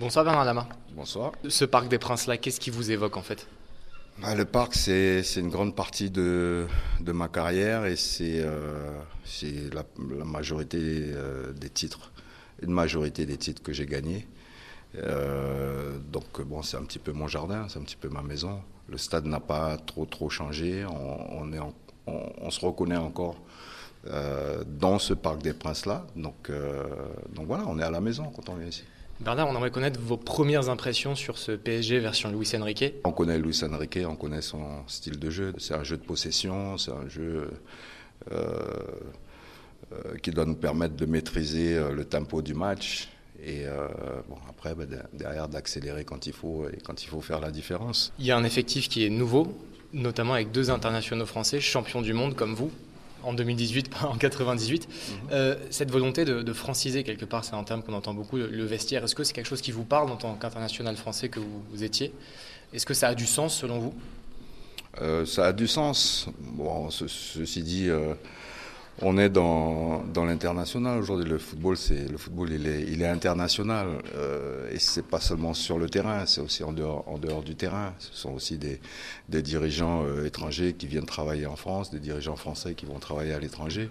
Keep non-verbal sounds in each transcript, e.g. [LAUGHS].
Bonsoir Bernard Lama. Bonsoir. Ce Parc des Princes-là, qu'est-ce qui vous évoque en fait? Bah, Le parc, c'est une grande partie de, de ma carrière et c'est euh, la, la, majorité euh, des titres, une majorité des titres que j'ai gagnés. Euh, donc bon, c'est un petit peu mon jardin, c'est un petit peu ma maison. Le stade n'a pas trop trop changé. On, on, est on, se reconnaît encore dans ce Parc des Princes-là. Donc, donc voilà, on est à la maison quand on vient ici. Bernard, on aimerait connaître vos premières impressions sur ce PSG version Luis Enrique. On connaît Luis Enrique, on connaît son style de jeu. C'est un jeu de possession, c'est un jeu euh, euh, qui doit nous permettre de maîtriser euh, le tempo du match. Et bon, après, bah, derrière, d'accélérer quand il faut et quand il faut faire la différence. Il y a un effectif qui est nouveau, notamment avec deux internationaux français, champions du monde comme vous en 2018, pas en 98. Mhm. Euh, cette volonté de, franciser, quelque part, c'est un terme qu'on entend beaucoup, le, vestiaire, est-ce que c'est quelque chose qui vous parle en tant qu'international français que vous, étiez? Est-ce que ça a du sens selon vous? Euh, Ça a du sens. Bon, ceci dit, euh, on est dans, l'international aujourd'hui. Le football, c'est le football, il est, international euh, et c'est pas seulement sur le terrain, c'est aussi en dehors, en dehors du terrain. Ce sont aussi des, dirigeants euh, étrangers qui viennent travailler en France, des dirigeants français qui vont travailler à l'étranger.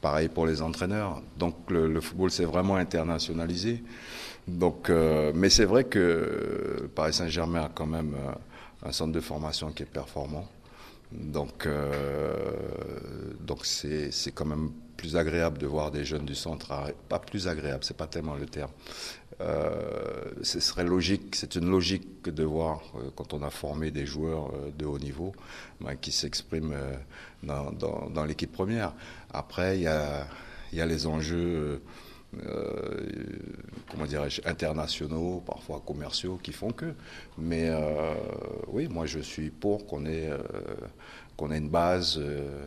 Pareil pour les entraîneurs. Donc le, football, c'est vraiment internationalisé. Donc, euh, mais c'est vrai que Paris Saint-Germain a quand même euh, un centre de formation qui est performant. Donc, euh, donc c'est, c'est quand même plus agréable de voir des jeunes du centre. Pas plus agréable, c'est pas tellement le terme. Euh, ce serait logique, c'est une logique de voir euh, quand on a formé des joueurs de haut niveau ben, qui s'expriment dans, dans, l'équipe première. Après, il y a, y a les enjeux comment dirais-je, internationaux, parfois commerciaux, qui font que. Mais euh, oui, moi je suis pour qu'on ait, euh, qu'on ait une base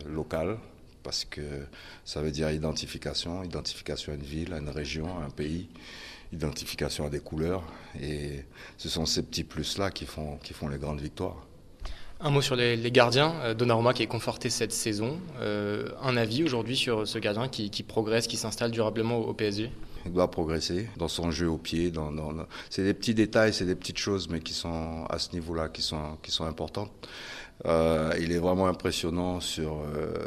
locale, parce que ça veut dire identification, identification à une ville, à une région, à un pays, identification à des couleurs. Et ce sont ces petits plus-là qui font, qui font les grandes victoires. Un mot sur les, gardiens. Euh, Donnarumma qui est conforté cette saison. Euh, un avis aujourd'hui sur ce gardien qui, progresse, qui s'installe durablement au, PSG Il doit progresser dans son jeu au pied. Dans, C'est des petits détails, c'est des petites choses, mais qui sont à ce niveau-là, qui sont, qui sont importantes. Euh, il est vraiment impressionnant sur,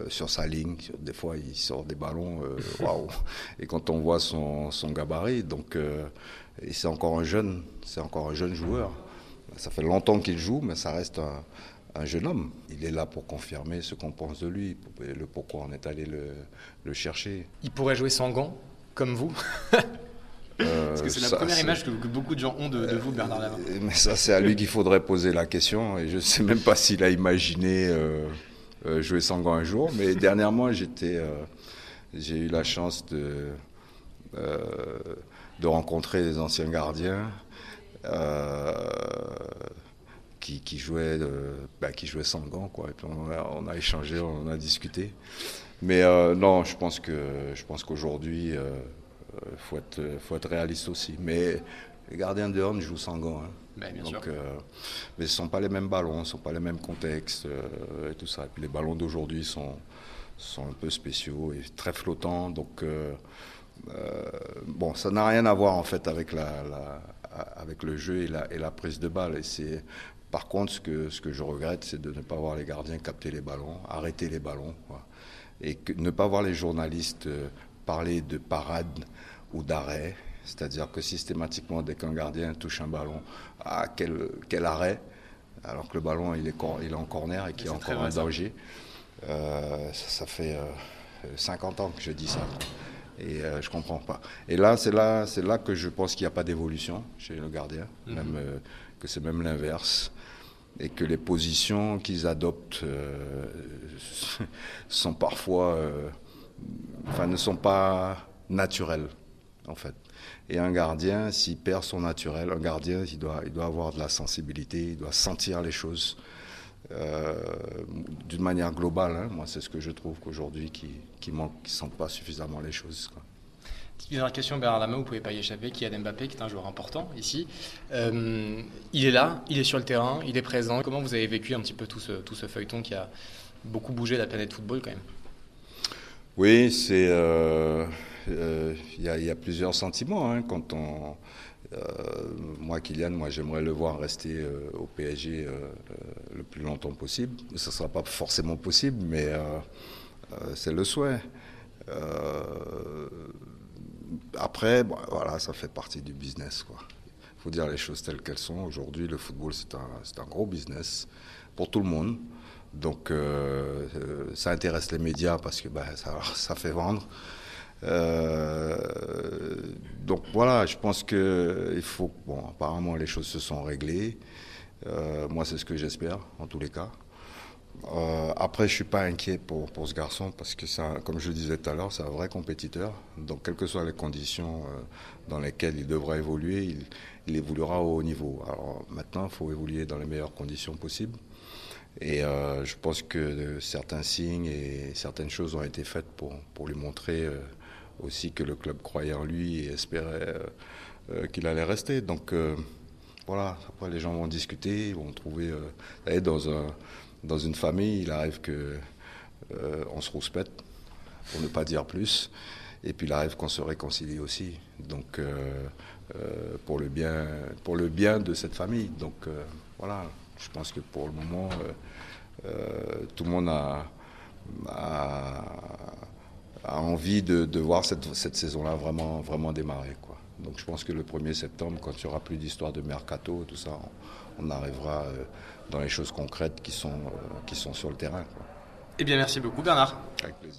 sur sa ligne. Des fois, il sort des ballons. [LAUGHS] Waouh Et quand on voit son, son gabarit, donc, c'est encore un jeune, c'est encore un jeune joueur. Ça fait longtemps qu'il joue, mais ça reste un, un jeune homme. Il est là pour confirmer ce qu'on pense de lui, le pourquoi on est allé le, chercher. Il pourrait jouer sans gants, comme vous euh, [LAUGHS] Parce que c'est la première image que, beaucoup de gens ont de, vous, Bernard Lavin. Euh, mais ça, c'est à lui qu'il faudrait poser la question. Et je ne sais même pas s'il a imaginé euh, jouer sans gants un jour. Mais dernièrement, j'étais, j'ai eu la chance de, de rencontrer des anciens gardiens qui, jouait, bah, qui jouait sans gants, quoi. Et puis on a, échangé, on a discuté. Mais euh, non, je pense que je pense qu'aujourd'hui, il euh, faut être, faut être réaliste aussi. Mais les gardiens de Horn jouent sans gants. Hein. Ben, bien sûr. Euh, mais ce ne sont pas les mêmes ballons, ce ne sont pas les mêmes contextes et tout ça. Et puis les ballons d'aujourd'hui sont, sont un peu spéciaux et très flottants. Donc, bon, ça n'a rien à voir en fait avec, la, avec le jeu et la, et la prise de balle. Et c'est par contre, ce que, ce que je regrette, c'est de ne pas voir les gardiens capter les ballons, arrêter les ballons, et ne pas voir les journalistes euh, parler de parade ou d'arrêt. C'est-à-dire que systématiquement, dès qu'un gardien touche un ballon, à quel, quel arrêt? Alors que le ballon il est, il est en corner et qu'il est encore en danger. Euh, ça, fait 50 euh, ans que je dis ça. Et je je comprends pas. Et là, c'est là, c'est là que je pense qu'il n'y a pas d'évolution chez le gardien, mhm. même, que c'est même l'inverse et que les positions qu'ils adoptent euh, [LAUGHS] sont parfois, euh, enfin, ne sont pas naturelles, en fait. Et un gardien, s'il perd son naturel, un gardien, il doit, il doit avoir de la sensibilité, il doit sentir les choses euh, d'une manière globale. Hein. Moi, c'est ce que je trouve qu'aujourd'hui, qui, qui manque, qui ne sentent pas suffisamment les choses. Quoi. Dernière question, Bernard Lama, vous ne pouvez pas y échapper, qui est Mbappé, qui est un joueur important ici. Euh, il est là, il est sur le terrain, il est présent. Comment vous avez vécu un petit peu tout ce, tout ce feuilleton qui a beaucoup bougé la planète football quand même? Oui, c'est. Euh, il y, a plusieurs sentiments hein, quand on moi, Kylian, moi, j'aimerais le voir rester au PSG le plus longtemps possible. Ce ne sera pas forcément possible, mais c'est le souhait. après, voilà, ça fait partie du business, quoi faut dire les choses telles qu'elles sont. Aujourd'hui, le football, c'est un, un, gros business pour tout le monde. Donc, euh, euh, ça intéresse les médias parce que ça, ça, fait vendre. Euh, donc voilà, je pense que il faut. Bon, apparemment, les choses se sont réglées. moi, c'est ce que j'espère, en tous les cas. Euh, après, je suis pas inquiet pour, pour ce garçon parce que, ça, comme je le disais tout à l'heure, c'est un vrai compétiteur. Donc, quelles que soient les conditions euh, dans lesquelles il devra évoluer, il, il, évoluera au haut niveau. Alors maintenant, il faut évoluer dans les meilleures conditions possibles. Et euh, je pense que certains signes et certaines choses ont été faites pour, pour lui montrer aussi que le club croyait en lui et espérait qu'il allait rester. Donc voilà, après les gens vont discuter, vont trouver dans un dans une famille, il arrive que euh, on se rouspète, pour ne pas dire plus, et puis il arrive qu'on se réconcilie aussi. Donc euh, euh, pour le bien, pour le bien de cette famille. Donc voilà, je pense que pour le moment, tout le monde a, a, envie de, voir cette, cette saison-là vraiment, vraiment démarrer. Quoi. Donc je pense que le 1er septembre, quand il n'y aura plus d'histoire de mercato, tout ça, on, arrivera euh, dans les choses concrètes qui sont, euh, qui sont sur le terrain. Eh bien, merci beaucoup, Bernard. Avec plaisir.